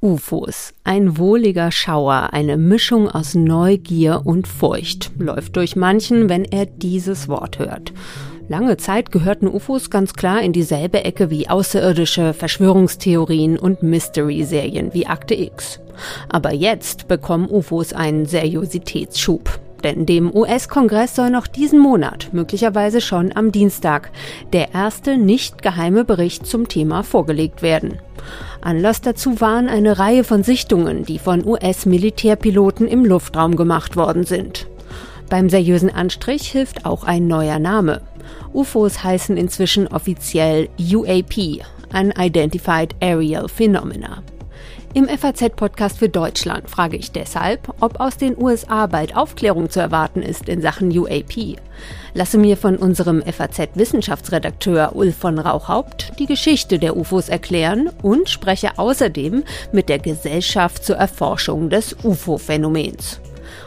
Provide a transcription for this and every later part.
UFOs. Ein wohliger Schauer, eine Mischung aus Neugier und Furcht, läuft durch manchen, wenn er dieses Wort hört. Lange Zeit gehörten UFOs ganz klar in dieselbe Ecke wie außerirdische Verschwörungstheorien und Mystery-Serien wie Akte X. Aber jetzt bekommen UFOs einen Seriositätsschub. Denn dem US-Kongress soll noch diesen Monat, möglicherweise schon am Dienstag, der erste nicht geheime Bericht zum Thema vorgelegt werden. Anlass dazu waren eine Reihe von Sichtungen, die von US-Militärpiloten im Luftraum gemacht worden sind. Beim seriösen Anstrich hilft auch ein neuer Name. UFOs heißen inzwischen offiziell UAP, Unidentified Aerial Phenomena. Im FAZ-Podcast für Deutschland frage ich deshalb, ob aus den USA bald Aufklärung zu erwarten ist in Sachen UAP. Lasse mir von unserem FAZ-Wissenschaftsredakteur Ulf von Rauchhaupt die Geschichte der UFOs erklären und spreche außerdem mit der Gesellschaft zur Erforschung des UFO-Phänomens.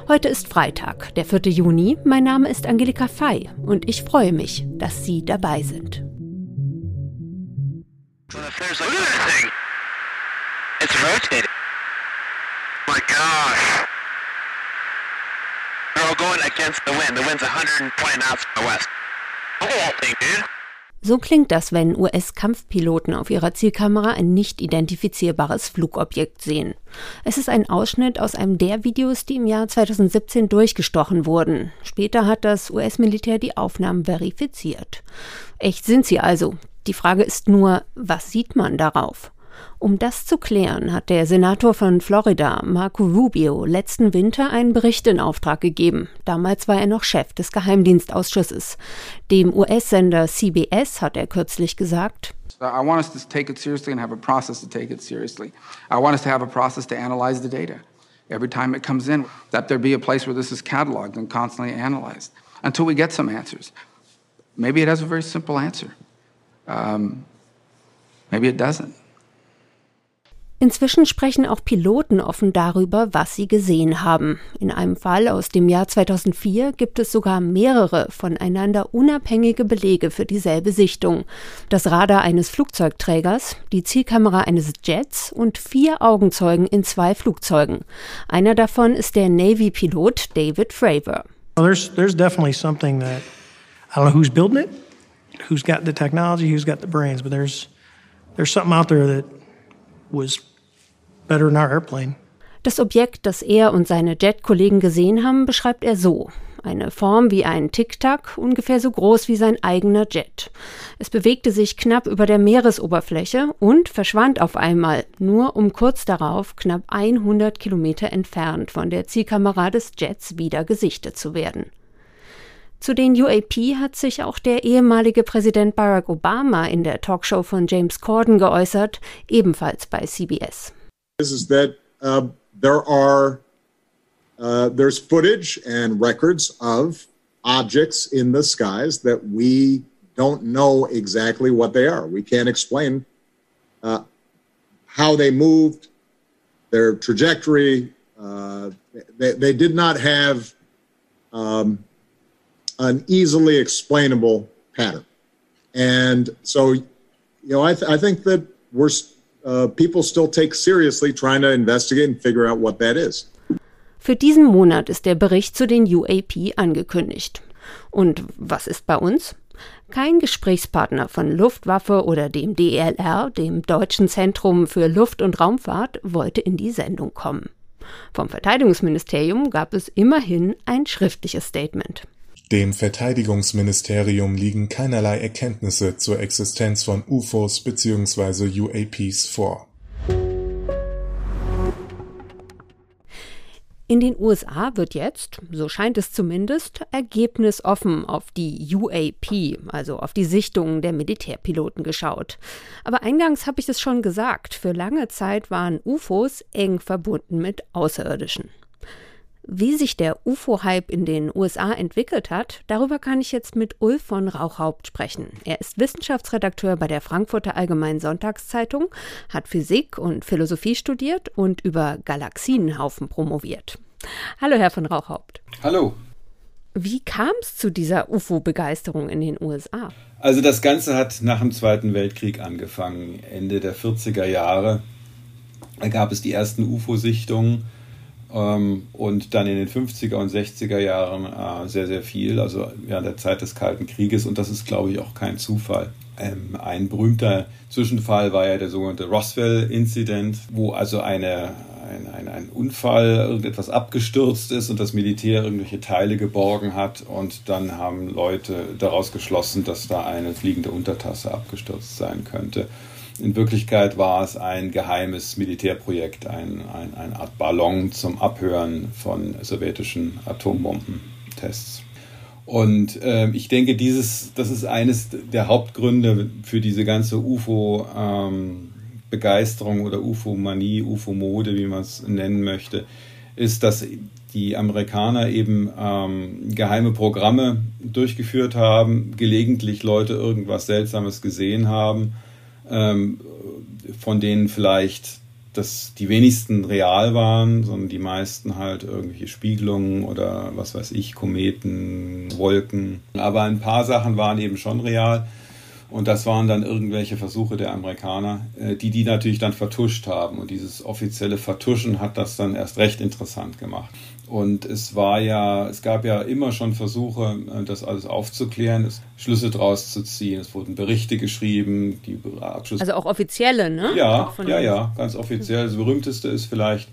Heute ist Freitag, der 4. Juni. Mein Name ist Angelika Fey und ich freue mich, dass Sie dabei sind. It's rotating. Oh my gosh. They're all going against the wind. The wind's 120 knots from the west. Look at that dude. So klingt das, wenn US-Kampfpiloten auf ihrer Zielkamera ein nicht identifizierbares Flugobjekt sehen. Es ist ein Ausschnitt aus einem der Videos, die im Jahr 2017 durchgestochen wurden. Später hat das US-Militär die Aufnahmen verifiziert. Echt sind sie also. Die Frage ist nur, was sieht man darauf? Um das zu klären, hat der Senator von Florida, Marco Rubio, letzten Winter einen Bericht in Auftrag gegeben. Damals war er noch Chef des Geheimdienstausschusses. Dem US-Sender CBS hat er kürzlich gesagt, I want us to take it seriously and have a process to take it seriously. I want us to have a process to analyze the data. Every time it comes in, that there be a place where this is cataloged and constantly analyzed until we get some answers. Maybe it has a very simple answer. Um, maybe it doesn't. Inzwischen sprechen auch Piloten offen darüber, was sie gesehen haben. In einem Fall aus dem Jahr 2004 gibt es sogar mehrere voneinander unabhängige Belege für dieselbe Sichtung. Das Radar eines Flugzeugträgers, die Zielkamera eines Jets und vier Augenzeugen in zwei Flugzeugen. Einer davon ist der Navy-Pilot David Fravor. Well, there's, there's definitely something that I don't know who's building it, who's got the technology, who's got the brains, but there's there's something out there that was better than our airplane. Das Objekt, das er und seine Jet-Kollegen gesehen haben, beschreibt er so. Eine Form wie ein Tic-Tac, ungefähr so groß wie sein eigener Jet. Es bewegte sich knapp über der Meeresoberfläche und verschwand auf einmal, nur um kurz darauf knapp 100 Kilometer entfernt von der Zielkamera des Jets wieder gesichtet zu werden. Zu den UAP hat sich auch der ehemalige Präsident Barack Obama in der Talkshow von James Corden geäußert, ebenfalls bei CBS. This is that uh, there are uh, there's footage and records of objects in the skies that we don't know exactly what they are. We can't explain uh, how they moved, their trajectory. Uh, they, they, did not have um, an easily explainable pattern. And so, you know, I, th- I think that we're uh, people still take seriously trying to investigate and figure out what that is. Für diesen Monat ist der Bericht zu den UAP angekündigt. Und was ist bei uns? Kein Gesprächspartner von Luftwaffe oder dem DLR, dem Deutschen Zentrum für Luft- und Raumfahrt, wollte in die Sendung kommen. Vom Verteidigungsministerium gab es immerhin ein schriftliches Statement. Dem Verteidigungsministerium liegen keinerlei Erkenntnisse zur Existenz von UFOs bzw. UAPs vor. In den USA wird jetzt, so scheint es zumindest, ergebnisoffen auf die UAP, also auf die Sichtungen der Militärpiloten geschaut. Aber eingangs habe ich es schon gesagt, für lange Zeit waren UFOs eng verbunden mit Außerirdischen. Wie sich der UFO-Hype in den USA entwickelt hat, darüber kann ich jetzt mit Ulf von Rauchhaupt sprechen. Er ist Wissenschaftsredakteur bei der Frankfurter Allgemeinen Sonntagszeitung, hat Physik und Philosophie studiert und über Galaxienhaufen promoviert. Hallo, Herr von Rauchhaupt. Hallo. Wie kam es zu dieser UFO-Begeisterung in den USA? Also das Ganze hat nach dem Zweiten Weltkrieg angefangen, Ende der 40er Jahre. Da gab es die ersten UFO-Sichtungen und dann in den 50er und 60er Jahren äh, sehr, sehr viel, also während der Zeit des Kalten Krieges und das ist, glaube ich, auch kein Zufall. Ähm, ein berühmter Zwischenfall war ja der sogenannte Roswell-Incident, wo also eine ein, ein, ein Unfall, irgendetwas abgestürzt ist und das Militär irgendwelche Teile geborgen hat und dann haben Leute daraus geschlossen, dass da eine fliegende Untertasse abgestürzt sein könnte. In Wirklichkeit war es ein geheimes Militärprojekt, ein, ein, eine Art Ballon zum Abhören von sowjetischen Atombombentests. Und äh, ich denke, dieses, das ist eines der Hauptgründe für diese ganze UFO- ähm, oder UFO-Manie, UFO-Mode, wie man es nennen möchte, ist, dass die Amerikaner eben ähm, geheime Programme durchgeführt haben, gelegentlich Leute irgendwas Seltsames gesehen haben, ähm, von denen vielleicht dass die wenigsten real waren, sondern die meisten halt irgendwelche Spiegelungen oder was weiß ich, Kometen, Wolken. Aber ein paar Sachen waren eben schon real. Und das waren dann irgendwelche Versuche der Amerikaner, äh, die die natürlich dann vertuscht haben. Und dieses offizielle Vertuschen hat das dann erst recht interessant gemacht. Und es war ja, es gab ja immer schon Versuche, äh, das alles aufzuklären, Schlüsse draus zu ziehen. Es wurden Berichte geschrieben, die Abschluss. Also auch offizielle, ne? Ja, ja, ja, ganz offiziell. Das berühmteste ist vielleicht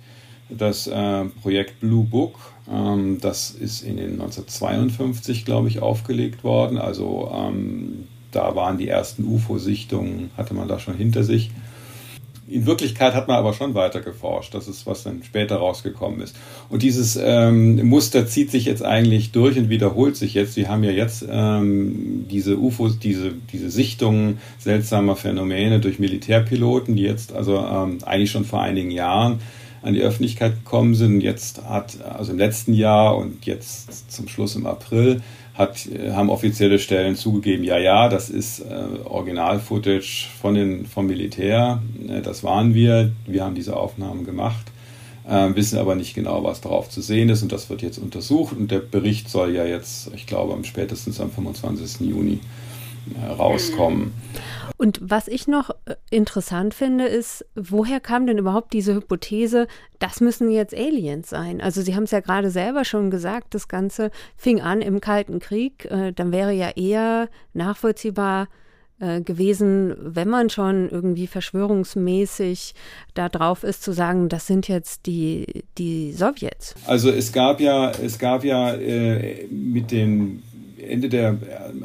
das äh, Projekt Blue Book. Ähm, das ist in den 1952, glaube ich, aufgelegt worden. Also ähm, da waren die ersten UFO-Sichtungen, hatte man da schon hinter sich. In Wirklichkeit hat man aber schon weiter geforscht. Das ist, was dann später rausgekommen ist. Und dieses ähm, Muster zieht sich jetzt eigentlich durch und wiederholt sich jetzt. Wir haben ja jetzt ähm, diese UFOs, diese, diese Sichtungen seltsamer Phänomene durch Militärpiloten, die jetzt also ähm, eigentlich schon vor einigen Jahren an die Öffentlichkeit gekommen sind. Jetzt hat, also im letzten Jahr und jetzt zum Schluss im April, hat, äh, haben offizielle Stellen zugegeben, ja, ja, das ist äh, Original-Footage von vom Militär, äh, das waren wir, wir haben diese Aufnahmen gemacht, äh, wissen aber nicht genau, was darauf zu sehen ist und das wird jetzt untersucht und der Bericht soll ja jetzt, ich glaube, am spätestens am 25. Juni äh, rauskommen. Und was ich noch äh, interessant finde, ist, woher kam denn überhaupt diese Hypothese, das müssen jetzt Aliens sein? Also Sie haben es ja gerade selber schon gesagt, das Ganze fing an im Kalten Krieg. Äh, dann wäre ja eher nachvollziehbar gewesen, wenn man schon irgendwie verschwörungsmäßig da drauf ist, zu sagen, das sind jetzt die, die Sowjets. Also es gab ja, es gab ja äh, mit den Ende der,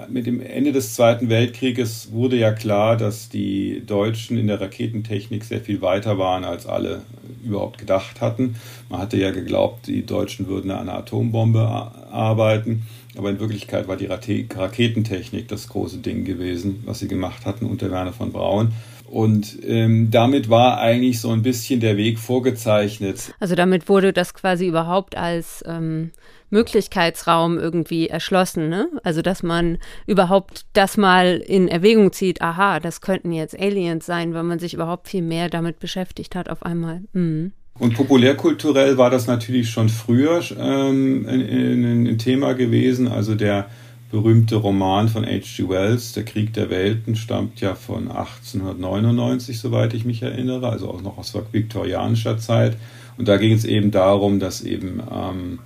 mit dem Ende des Zweiten Weltkrieges wurde ja klar, dass die Deutschen in der Raketentechnik sehr viel weiter waren, als alle überhaupt gedacht hatten. Man hatte ja geglaubt, die Deutschen würden an einer Atombombe arbeiten, aber in Wirklichkeit war die Raketentechnik das große Ding gewesen, was sie gemacht hatten unter Werner von Braun. Und ähm, damit war eigentlich so ein bisschen der Weg vorgezeichnet. Also damit wurde das quasi überhaupt als ähm, Möglichkeitsraum irgendwie erschlossen. Ne? Also dass man überhaupt das mal in Erwägung zieht, aha, das könnten jetzt Aliens sein, weil man sich überhaupt viel mehr damit beschäftigt hat auf einmal. Mhm. Und populärkulturell war das natürlich schon früher ähm, ein, ein Thema gewesen. Also der berühmte Roman von H.G. Wells, Der Krieg der Welten, stammt ja von 1899, soweit ich mich erinnere, also auch noch aus viktorianischer Zeit. Und da ging es eben darum, dass eben ähm,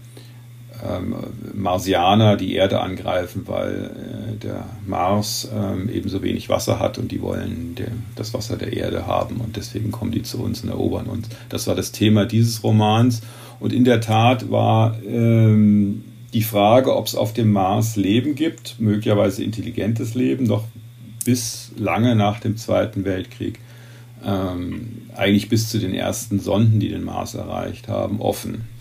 ähm, Marsianer die Erde angreifen, weil äh, der Mars ähm, ebenso wenig Wasser hat und die wollen der, das Wasser der Erde haben und deswegen kommen die zu uns und erobern uns. Das war das Thema dieses Romans. Und in der Tat war ähm, die Frage, ob es auf dem Mars Leben gibt, möglicherweise intelligentes Leben, noch bis lange nach dem Zweiten Weltkrieg, ähm, eigentlich bis zu den ersten Sonden, die den Mars erreicht haben, offen.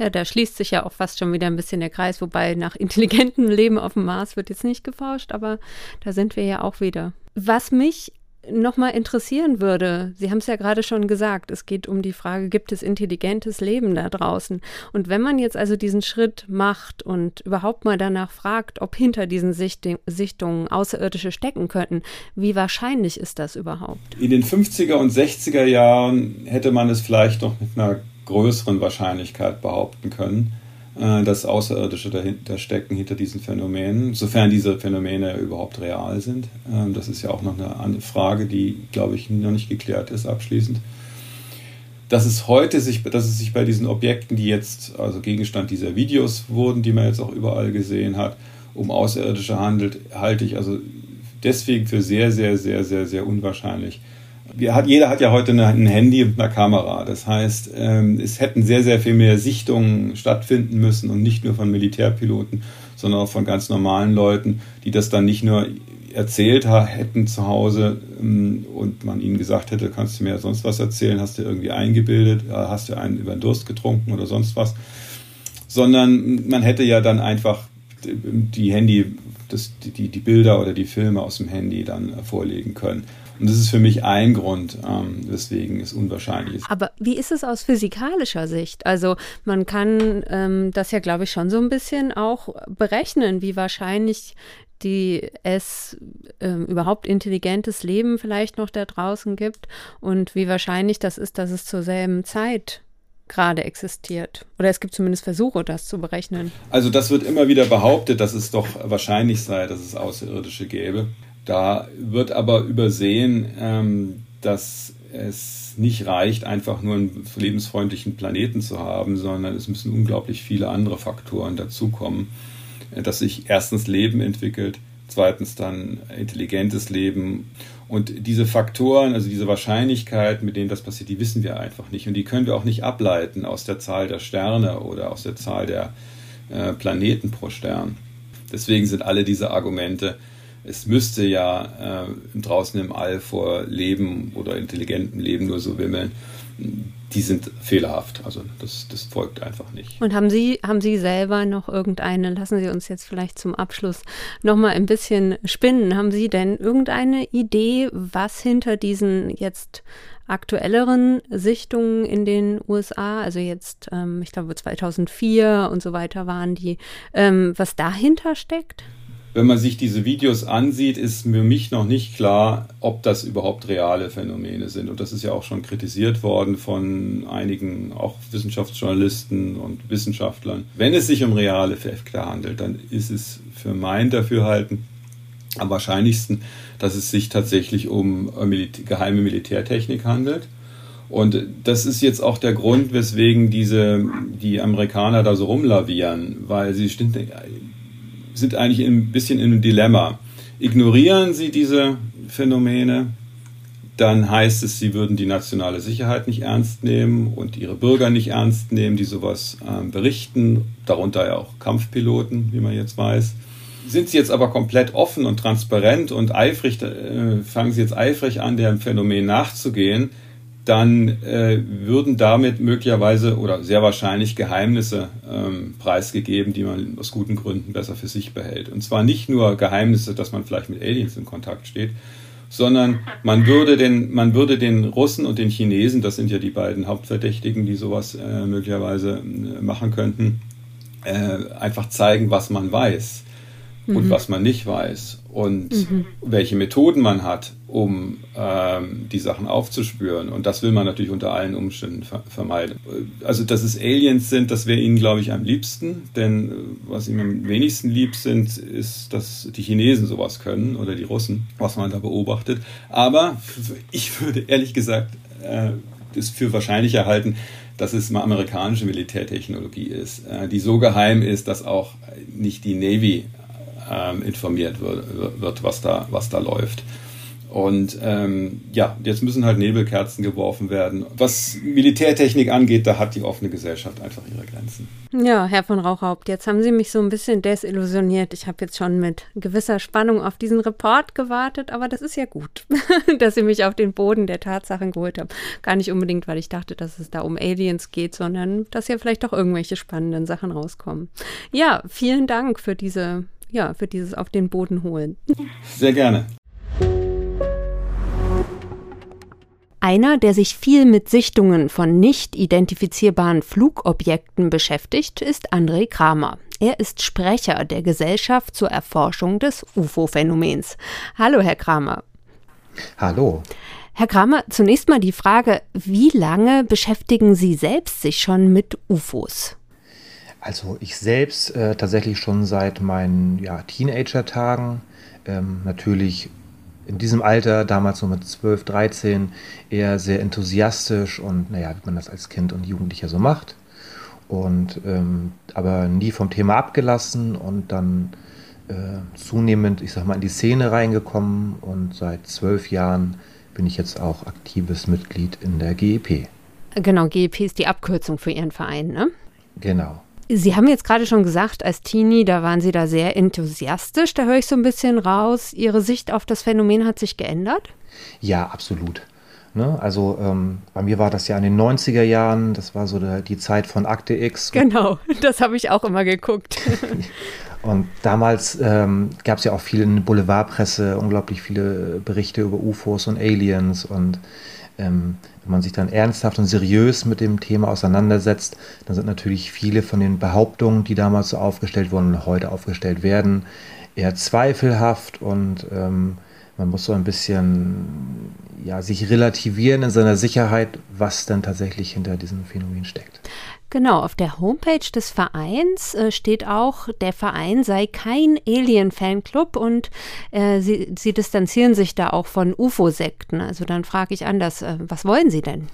Ja, da schließt sich ja auch fast schon wieder ein bisschen der Kreis, wobei nach intelligentem Leben auf dem Mars wird jetzt nicht geforscht, aber da sind wir ja auch wieder. Was mich nochmal interessieren würde, Sie haben es ja gerade schon gesagt, es geht um die Frage, gibt es intelligentes Leben da draußen? Und wenn man jetzt also diesen Schritt macht und überhaupt mal danach fragt, ob hinter diesen Sichtungen Außerirdische stecken könnten, wie wahrscheinlich ist das überhaupt? In den 50er und 60er Jahren hätte man es vielleicht noch mit einer größeren Wahrscheinlichkeit behaupten können, äh, dass Außerirdische dahinter stecken hinter diesen Phänomenen, sofern diese Phänomene überhaupt real sind. Ähm, das ist ja auch noch eine Frage, die, glaube ich, noch nicht geklärt ist abschließend. Dass es heute sich, dass es sich bei diesen Objekten, die jetzt also Gegenstand dieser Videos wurden, die man jetzt auch überall gesehen hat, um Außerirdische handelt, halte ich also deswegen für sehr, sehr, sehr, sehr, sehr unwahrscheinlich. Hat, jeder hat ja heute ein Handy und eine Kamera. Das heißt, ähm, es hätten sehr, sehr viel mehr Sichtungen stattfinden müssen und nicht nur von Militärpiloten, sondern auch von ganz normalen Leuten, die das dann nicht nur erzählt hätten zu Hause ähm, und man ihnen gesagt hätte, kannst du mir sonst was erzählen, hast du irgendwie eingebildet, äh, hast du einen über den Durst getrunken oder sonst was, sondern man hätte ja dann einfach die Handy, das, die, die Bilder oder die Filme aus dem Handy dann vorlegen können. Und das ist für mich ein Grund, ähm, weswegen es unwahrscheinlich ist. Aber wie ist es aus physikalischer Sicht? Also man kann ähm, das ja, glaube ich, schon so ein bisschen auch berechnen, wie wahrscheinlich die es äh, überhaupt intelligentes Leben vielleicht noch da draußen gibt und wie wahrscheinlich das ist, dass es zur selben Zeit gerade existiert. Oder es gibt zumindest Versuche, das zu berechnen. Also das wird immer wieder behauptet, dass es doch wahrscheinlich sei, dass es Außerirdische gäbe. Da wird aber übersehen, ähm, dass es nicht reicht, einfach nur einen lebensfreundlichen Planeten zu haben, sondern es müssen unglaublich viele andere Faktoren dazukommen, äh, dass sich erstens Leben entwickelt, zweitens dann intelligentes Leben. Und diese Faktoren, also diese Wahrscheinlichkeit, mit denen das passiert, die wissen wir einfach nicht. Und die können wir auch nicht ableiten aus der Zahl der Sterne oder aus der Zahl der äh, Planeten pro Stern. Deswegen sind alle diese Argumente es müsste ja äh, draußen im All vor Leben oder intelligentem Leben nur so wimmeln. Die sind fehlerhaft. Also das, das folgt einfach nicht. Und haben Sie, haben Sie selber noch irgendeine, lassen Sie uns jetzt vielleicht zum Abschluss nochmal ein bisschen spinnen. Haben Sie denn irgendeine Idee, was hinter diesen jetzt aktuelleren Sichtungen in den USA, also jetzt, ähm, ich glaube 2004 und so weiter waren die, ähm, was dahinter steckt? Wenn man sich diese Videos ansieht, ist für mich noch nicht klar, ob das überhaupt reale Phänomene sind. Und das ist ja auch schon kritisiert worden von einigen, auch Wissenschaftsjournalisten und Wissenschaftlern. Wenn es sich um reale Effekte handelt, dann ist es für mein Dafürhalten am wahrscheinlichsten, dass es sich tatsächlich um geheime Militärtechnik handelt. Und das ist jetzt auch der Grund, weswegen diese, die Amerikaner da so rumlavieren, weil sie sind eigentlich ein bisschen in einem Dilemma. Ignorieren sie diese Phänomene, dann heißt es, sie würden die nationale Sicherheit nicht ernst nehmen und ihre Bürger nicht ernst nehmen, die sowas äh, berichten, darunter ja auch Kampfpiloten, wie man jetzt weiß. Sind sie jetzt aber komplett offen und transparent und eifrig, äh, fangen sie jetzt eifrig an, dem Phänomen nachzugehen, dann äh, würden damit möglicherweise oder sehr wahrscheinlich Geheimnisse ähm, preisgegeben, die man aus guten Gründen besser für sich behält. Und zwar nicht nur Geheimnisse, dass man vielleicht mit Aliens in Kontakt steht, sondern man würde den, man würde den Russen und den Chinesen, das sind ja die beiden Hauptverdächtigen, die sowas äh, möglicherweise äh, machen könnten, äh, einfach zeigen, was man weiß mhm. und was man nicht weiß und mhm. welche Methoden man hat, um ähm, die Sachen aufzuspüren. Und das will man natürlich unter allen Umständen ver vermeiden. Also, dass es Aliens sind, das wäre ihnen, glaube ich, am liebsten. Denn äh, was ihnen am wenigsten lieb sind, ist, dass die Chinesen sowas können oder die Russen, was man da beobachtet. Aber ich würde ehrlich gesagt äh, das für wahrscheinlich erhalten, dass es mal amerikanische Militärtechnologie ist, äh, die so geheim ist, dass auch nicht die Navy ähm, informiert wird, wird, was, da, was da läuft. Und ähm, ja, jetzt müssen halt Nebelkerzen geworfen werden. Was Militärtechnik angeht, da hat die offene Gesellschaft einfach ihre Grenzen. Ja, Herr von Rauchhaupt, jetzt haben Sie mich so ein bisschen desillusioniert. Ich habe jetzt schon mit gewisser Spannung auf diesen Report gewartet, aber das ist ja gut, dass Sie mich auf den Boden der Tatsachen geholt haben. Gar nicht unbedingt, weil ich dachte, dass es da um Aliens geht, sondern dass ja vielleicht doch irgendwelche spannenden Sachen rauskommen. Ja, vielen Dank für diese ja, für dieses auf den Boden holen. Sehr gerne. Einer, der sich viel mit Sichtungen von nicht identifizierbaren Flugobjekten beschäftigt, ist André Kramer. Er ist Sprecher der Gesellschaft zur Erforschung des UFO-Phänomens. Hallo, Herr Kramer. Hallo. Herr Kramer, zunächst mal die Frage, wie lange beschäftigen Sie selbst sich schon mit UFOs? Also ich selbst äh, tatsächlich schon seit meinen ja, Teenager-Tagen. Ähm, natürlich in diesem Alter, damals so mit 12, 13, eher sehr enthusiastisch und naja, wie man das als Kind und Jugendlicher so macht. Und ähm, aber nie vom Thema abgelassen und dann äh, zunehmend, ich sag mal, in die Szene reingekommen und seit zwölf Jahren bin ich jetzt auch aktives Mitglied in der GEP. Genau, GEP ist die Abkürzung für Ihren Verein, ne? Genau. Sie haben jetzt gerade schon gesagt, als Teenie, da waren Sie da sehr enthusiastisch. Da höre ich so ein bisschen raus. Ihre Sicht auf das Phänomen hat sich geändert? Ja, absolut. Ne? Also ähm, bei mir war das ja in den 90er Jahren, das war so der, die Zeit von Akte X. Genau, das habe ich auch immer geguckt. Und damals ähm, gab es ja auch viel in der Boulevardpresse, unglaublich viele Berichte über UFOs und Aliens. Und ähm, wenn man sich dann ernsthaft und seriös mit dem Thema auseinandersetzt, dann sind natürlich viele von den Behauptungen, die damals so aufgestellt wurden und heute aufgestellt werden, eher zweifelhaft und ähm, man muss so ein bisschen ja, sich relativieren in seiner Sicherheit, was denn tatsächlich hinter diesem Phänomen steckt. Genau, auf der Homepage des Vereins äh, steht auch, der Verein sei kein Alien-Fanclub und äh, sie, sie, distanzieren sich da auch von UFO-Sekten. Also dann frage ich anders, äh, was wollen Sie denn?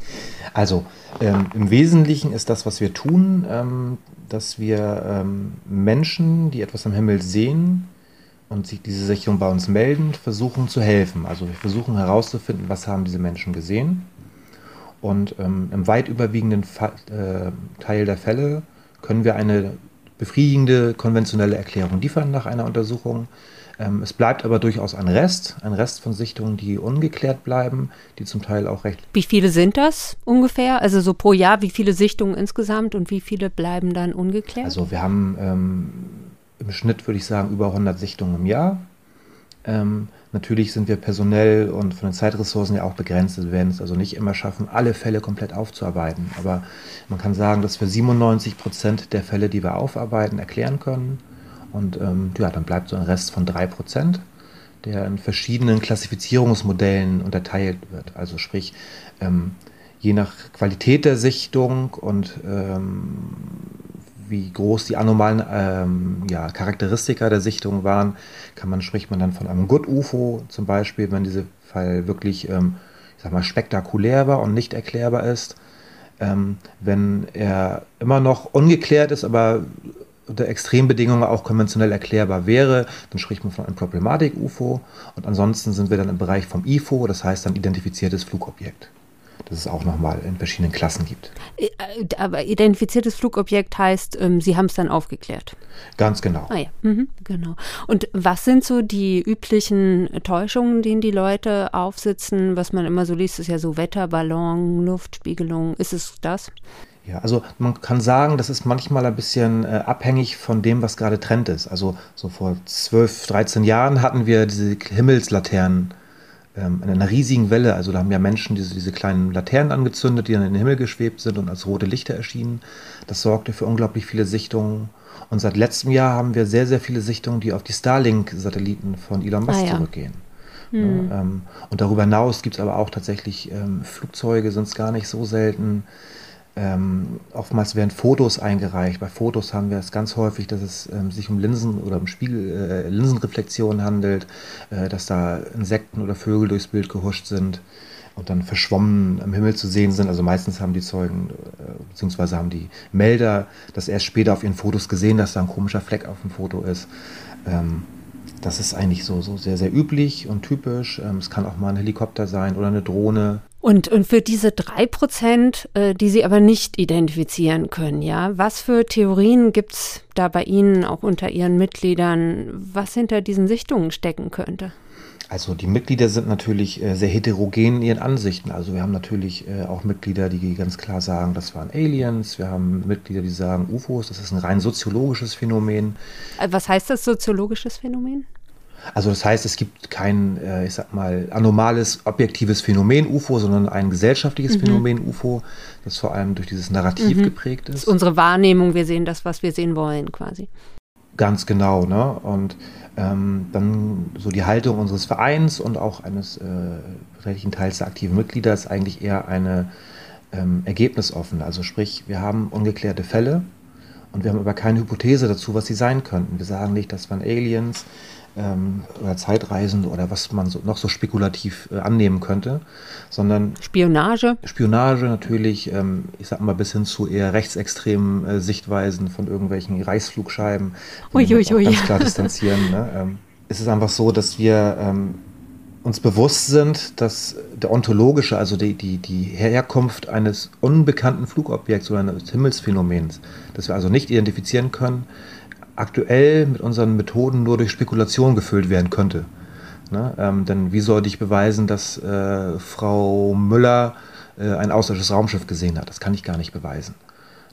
Also ähm, im Wesentlichen ist das, was wir tun, ähm, dass wir ähm, Menschen, die etwas am Himmel sehen, und sich diese Sichtung bei uns melden, versuchen zu helfen. Also wir versuchen herauszufinden, was haben diese Menschen gesehen und ähm, im weit überwiegenden Fa äh, Teil der Fälle können wir eine befriedigende konventionelle Erklärung liefern nach einer Untersuchung. Ähm, es bleibt aber durchaus ein Rest, ein Rest von Sichtungen, die ungeklärt bleiben, die zum Teil auch recht. Wie viele sind das ungefähr? Also so pro Jahr, wie viele Sichtungen insgesamt und wie viele bleiben dann ungeklärt? Also wir haben ähm, im Schnitt, würde ich sagen, über 100 Sichtungen im Jahr. Ähm, natürlich sind wir personell und von den Zeitressourcen ja auch begrenzt. Wir werden es also nicht immer schaffen, alle Fälle komplett aufzuarbeiten. Aber man kann sagen, dass wir 97 Prozent der Fälle, die wir aufarbeiten, erklären können. Und ähm, ja, dann bleibt so ein Rest von 3 Prozent, der in verschiedenen Klassifizierungsmodellen unterteilt wird. Also sprich, ähm, je nach Qualität der Sichtung und ähm, wie groß die anomalen ähm, ja, Charakteristika der Sichtung waren, kann man, spricht man dann von einem Good UFO zum Beispiel, wenn dieser Fall wirklich, ähm, ich sag mal, spektakulär war und nicht erklärbar ist. Ähm, wenn er immer noch ungeklärt ist, aber unter Extrembedingungen auch konventionell erklärbar wäre, dann spricht man von einem Problematik-UFO. Und ansonsten sind wir dann im Bereich vom IFO, das heißt dann identifiziertes Flugobjekt dass es auch nochmal in verschiedenen Klassen gibt. Äh, aber identifiziertes Flugobjekt heißt, ähm, Sie haben es dann aufgeklärt. Ganz genau. Ah ja, mhm, genau. Und was sind so die üblichen Täuschungen, denen die Leute aufsitzen? Was man immer so liest, ist ja so Wetterballon, Luftspiegelung. Ist es das? Ja, also man kann sagen, das ist manchmal ein bisschen äh, abhängig von dem, was gerade Trend ist. Also so vor 12, 13 Jahren hatten wir diese Himmelslaternen ähm, in einer riesigen Welle. Also da haben ja Menschen diese, diese kleinen Laternen angezündet, die dann in den Himmel geschwebt sind und als rote Lichter erschienen. Das sorgte für unglaublich viele Sichtungen. Und seit letztem Jahr haben wir sehr, sehr viele Sichtungen, die auf die Starlink-Satelliten von Elon Musk ah, ja. zurückgehen. Hm. Ja, ähm, und darüber hinaus gibt es aber auch tatsächlich ähm, Flugzeuge, sind es gar nicht so selten. Ähm, oftmals werden Fotos eingereicht. Bei Fotos haben wir es ganz häufig, dass es ähm, sich um Linsen oder um Spiegel, äh, Linsenreflexionen handelt, äh, dass da Insekten oder Vögel durchs Bild gehuscht sind und dann verschwommen am Himmel zu sehen sind. Also meistens haben die Zeugen äh, beziehungsweise haben die Melder das erst später auf ihren Fotos gesehen, dass da ein komischer Fleck auf dem Foto ist. Ähm, das ist eigentlich so, so sehr, sehr üblich und typisch. Ähm, es kann auch mal ein Helikopter sein oder eine Drohne. Und, und für diese drei Prozent, äh, die Sie aber nicht identifizieren können, ja, was für Theorien gibt es da bei Ihnen, auch unter Ihren Mitgliedern, was hinter diesen Sichtungen stecken könnte? Also die Mitglieder sind natürlich äh, sehr heterogen in ihren Ansichten. Also wir haben natürlich äh, auch Mitglieder, die ganz klar sagen, das waren Aliens. Wir haben Mitglieder, die sagen UFOs. Das ist ein rein soziologisches Phänomen. Äh, was heißt das soziologisches Phänomen? Also das heißt, es gibt kein, äh, ich sag mal, anomales, objektives Phänomen UFO, sondern ein gesellschaftliches mhm. Phänomen UFO, das vor allem durch dieses Narrativ mhm. geprägt ist. Das ist unsere Wahrnehmung, wir sehen das, was wir sehen wollen, quasi. Ganz genau, ne? Und ähm, dann so die Haltung unseres Vereins und auch eines äh, beträchtlichen Teils der aktiven Mitglieder ist eigentlich eher eine ähm, ergebnisoffene. Also sprich, wir haben ungeklärte Fälle und wir haben aber keine Hypothese dazu, was sie sein könnten. Wir sagen nicht, das waren Aliens, ähm, oder Zeitreisende oder was man so, noch so spekulativ äh, annehmen könnte, sondern Spionage. Spionage natürlich, ähm, ich sag mal bis hin zu eher rechtsextremen äh, Sichtweisen von irgendwelchen Reißflugscheiben, Uiuiui. ganz klar distanzieren. ne? ähm, es ist einfach so, dass wir ähm, uns bewusst sind, dass der ontologische, also die, die, die Herkunft eines unbekannten Flugobjekts oder eines Himmelsphänomens, das wir also nicht identifizieren können, aktuell mit unseren Methoden nur durch Spekulation gefüllt werden könnte. Ne? Ähm, denn wie sollte ich beweisen, dass äh, Frau Müller äh, ein außerirdisches Raumschiff gesehen hat? Das kann ich gar nicht beweisen.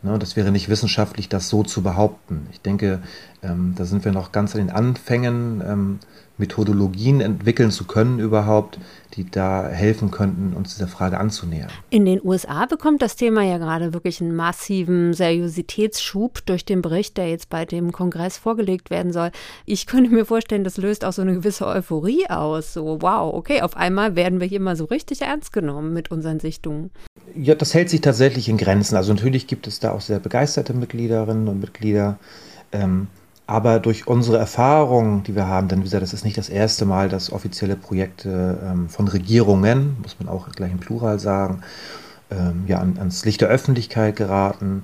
Ne? Das wäre nicht wissenschaftlich, das so zu behaupten. Ich denke, ähm, da sind wir noch ganz an den Anfängen. Ähm, Methodologien entwickeln zu können überhaupt, die da helfen könnten, uns dieser Frage anzunähern. In den USA bekommt das Thema ja gerade wirklich einen massiven Seriositätsschub durch den Bericht, der jetzt bei dem Kongress vorgelegt werden soll. Ich könnte mir vorstellen, das löst auch so eine gewisse Euphorie aus. So, wow, okay, auf einmal werden wir hier mal so richtig ernst genommen mit unseren Sichtungen. Ja, das hält sich tatsächlich in Grenzen. Also natürlich gibt es da auch sehr begeisterte Mitgliederinnen und Mitglieder. Ähm, aber durch unsere Erfahrungen, die wir haben, denn wie gesagt, das ist nicht das erste Mal, dass offizielle Projekte ähm, von Regierungen, muss man auch gleich im Plural sagen, ähm, ja, an, ans Licht der Öffentlichkeit geraten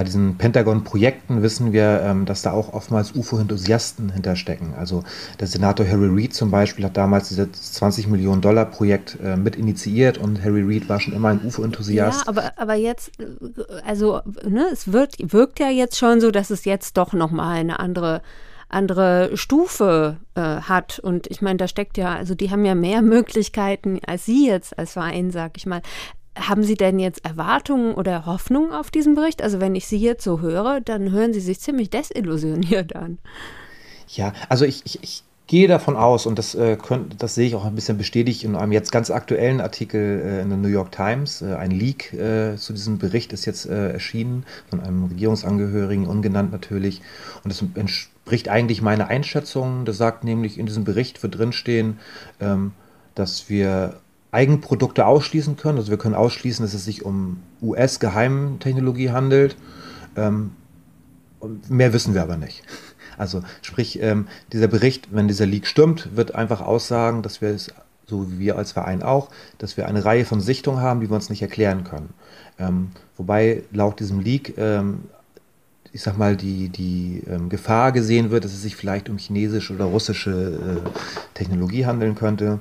bei diesen Pentagon-Projekten wissen wir, ähm, dass da auch oftmals UFO-Enthusiasten hinterstecken. Also der Senator Harry Reid zum Beispiel hat damals dieses 20 Millionen Dollar Projekt äh, mit initiiert und Harry Reid war schon immer ein UFO-Enthusiast. Ja, aber, aber jetzt, äh, also ne, es wird, wirkt ja jetzt schon so, dass es jetzt doch nochmal eine andere andere Stufe äh, hat. Und ich meine, da steckt ja, also die haben ja mehr Möglichkeiten als Sie jetzt als Verein, sag ich mal. Haben Sie denn jetzt Erwartungen oder Hoffnungen auf diesen Bericht? Also wenn ich Sie jetzt so höre, dann hören Sie sich ziemlich desillusioniert an. Ja, also ich, ich, ich gehe davon aus, und das, äh, könnt, das sehe ich auch ein bisschen bestätigt in einem jetzt ganz aktuellen Artikel äh, in der New York Times. Äh, ein Leak äh, zu diesem Bericht ist jetzt äh, erschienen von einem Regierungsangehörigen, ungenannt natürlich. Und es entspricht eigentlich meiner Einschätzung. Das sagt nämlich, in diesem Bericht wird drinstehen, ähm, dass wir Eigenprodukte ausschließen können. Also wir können ausschließen, dass es sich um US-Geheimtechnologie handelt. Ähm, mehr wissen wir aber nicht. Also sprich, ähm, dieser Bericht, wenn dieser Leak stimmt, wird einfach aussagen, dass wir es, so wie wir als Verein auch, dass wir eine Reihe von Sichtungen haben, die wir uns nicht erklären können. Ähm, wobei laut diesem Leak ähm, ich sag mal, die, die ähm, Gefahr gesehen wird, dass es sich vielleicht um chinesische oder russische äh, Technologie handeln könnte.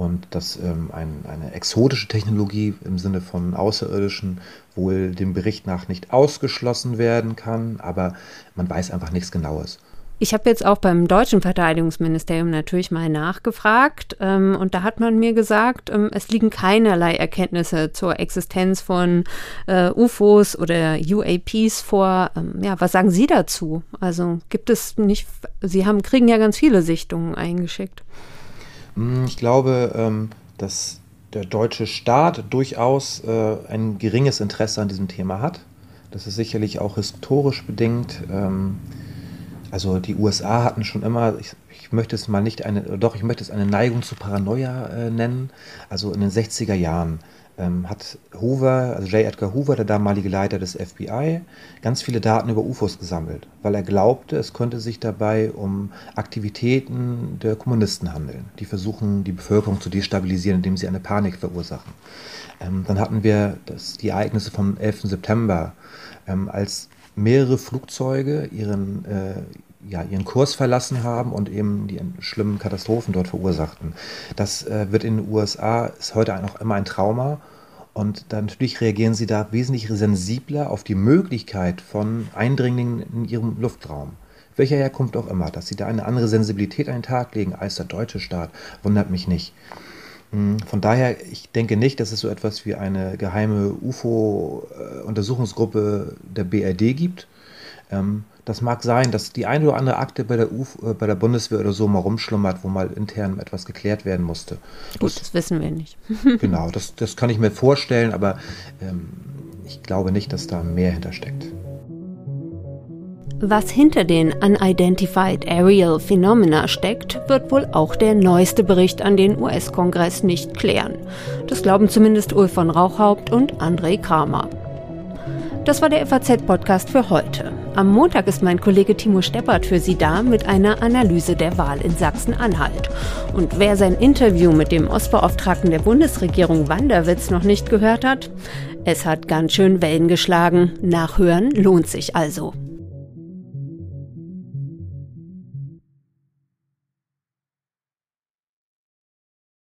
Und dass ähm, ein, eine exotische Technologie im Sinne von Außerirdischen wohl dem Bericht nach nicht ausgeschlossen werden kann, aber man weiß einfach nichts Genaues. Ich habe jetzt auch beim deutschen Verteidigungsministerium natürlich mal nachgefragt ähm, und da hat man mir gesagt, ähm, es liegen keinerlei Erkenntnisse zur Existenz von äh, UFOs oder UAPs vor. Ähm, ja, was sagen Sie dazu? Also gibt es nicht, Sie haben, kriegen ja ganz viele Sichtungen eingeschickt. Hm, ich glaube, ähm, dass der deutsche Staat durchaus äh, ein geringes Interesse an diesem Thema hat. Das ist sicherlich auch historisch bedingt. Ähm, also die USA hatten schon immer, ich, ich, möchte es mal nicht eine, doch, ich möchte es eine Neigung zu Paranoia äh, nennen. Also in den 60er Jahren hat Hoover, also J. Edgar Hoover, der damalige Leiter des FBI, ganz viele Daten über UFOs gesammelt, weil er glaubte, es könnte sich dabei um Aktivitäten der Kommunisten handeln, die versuchen, die Bevölkerung zu destabilisieren, indem sie eine Panik verursachen. Ähm, dann hatten wir das, die Ereignisse vom 11. September, ähm, als mehrere Flugzeuge ihren äh, ja, ihren Kurs verlassen haben und eben die schlimmen Katastrophen dort verursachten. Das äh, wird in den USA, ist heute noch immer ein Trauma. Und dann natürlich reagieren sie da wesentlich sensibler auf die Möglichkeit von Eindringlingen in ihrem Luftraum. Welcher Herkunft auch immer. Dass sie da eine andere Sensibilität an den Tag legen als der deutsche Staat, wundert mich nicht. Hm, von daher, ich denke nicht, dass es so etwas wie eine geheime UFO-Untersuchungsgruppe äh, der BRD gibt. Ähm, das mag sein, dass die eine oder andere Akte bei der, Uf, äh, bei der Bundeswehr oder so mal rumschlummert, wo mal intern etwas geklärt werden musste. Gut, das, das wissen wir nicht. genau, das, das kann ich mir vorstellen, aber ähm, ich glaube nicht, dass da mehr hintersteckt. Was hinter den Unidentified Aerial Phenomena steckt, wird wohl auch der neueste Bericht an den US-Kongress nicht klären. Das glauben zumindest Ulf von Rauchhaupt und André Kramer. Das war der FAZ-Podcast für heute. Am Montag ist mein Kollege Timo Steppert für Sie da mit einer Analyse der Wahl in Sachsen-Anhalt. Und wer sein Interview mit dem Ostbeauftragten der Bundesregierung Wanderwitz noch nicht gehört hat, es hat ganz schön Wellen geschlagen. Nachhören lohnt sich also.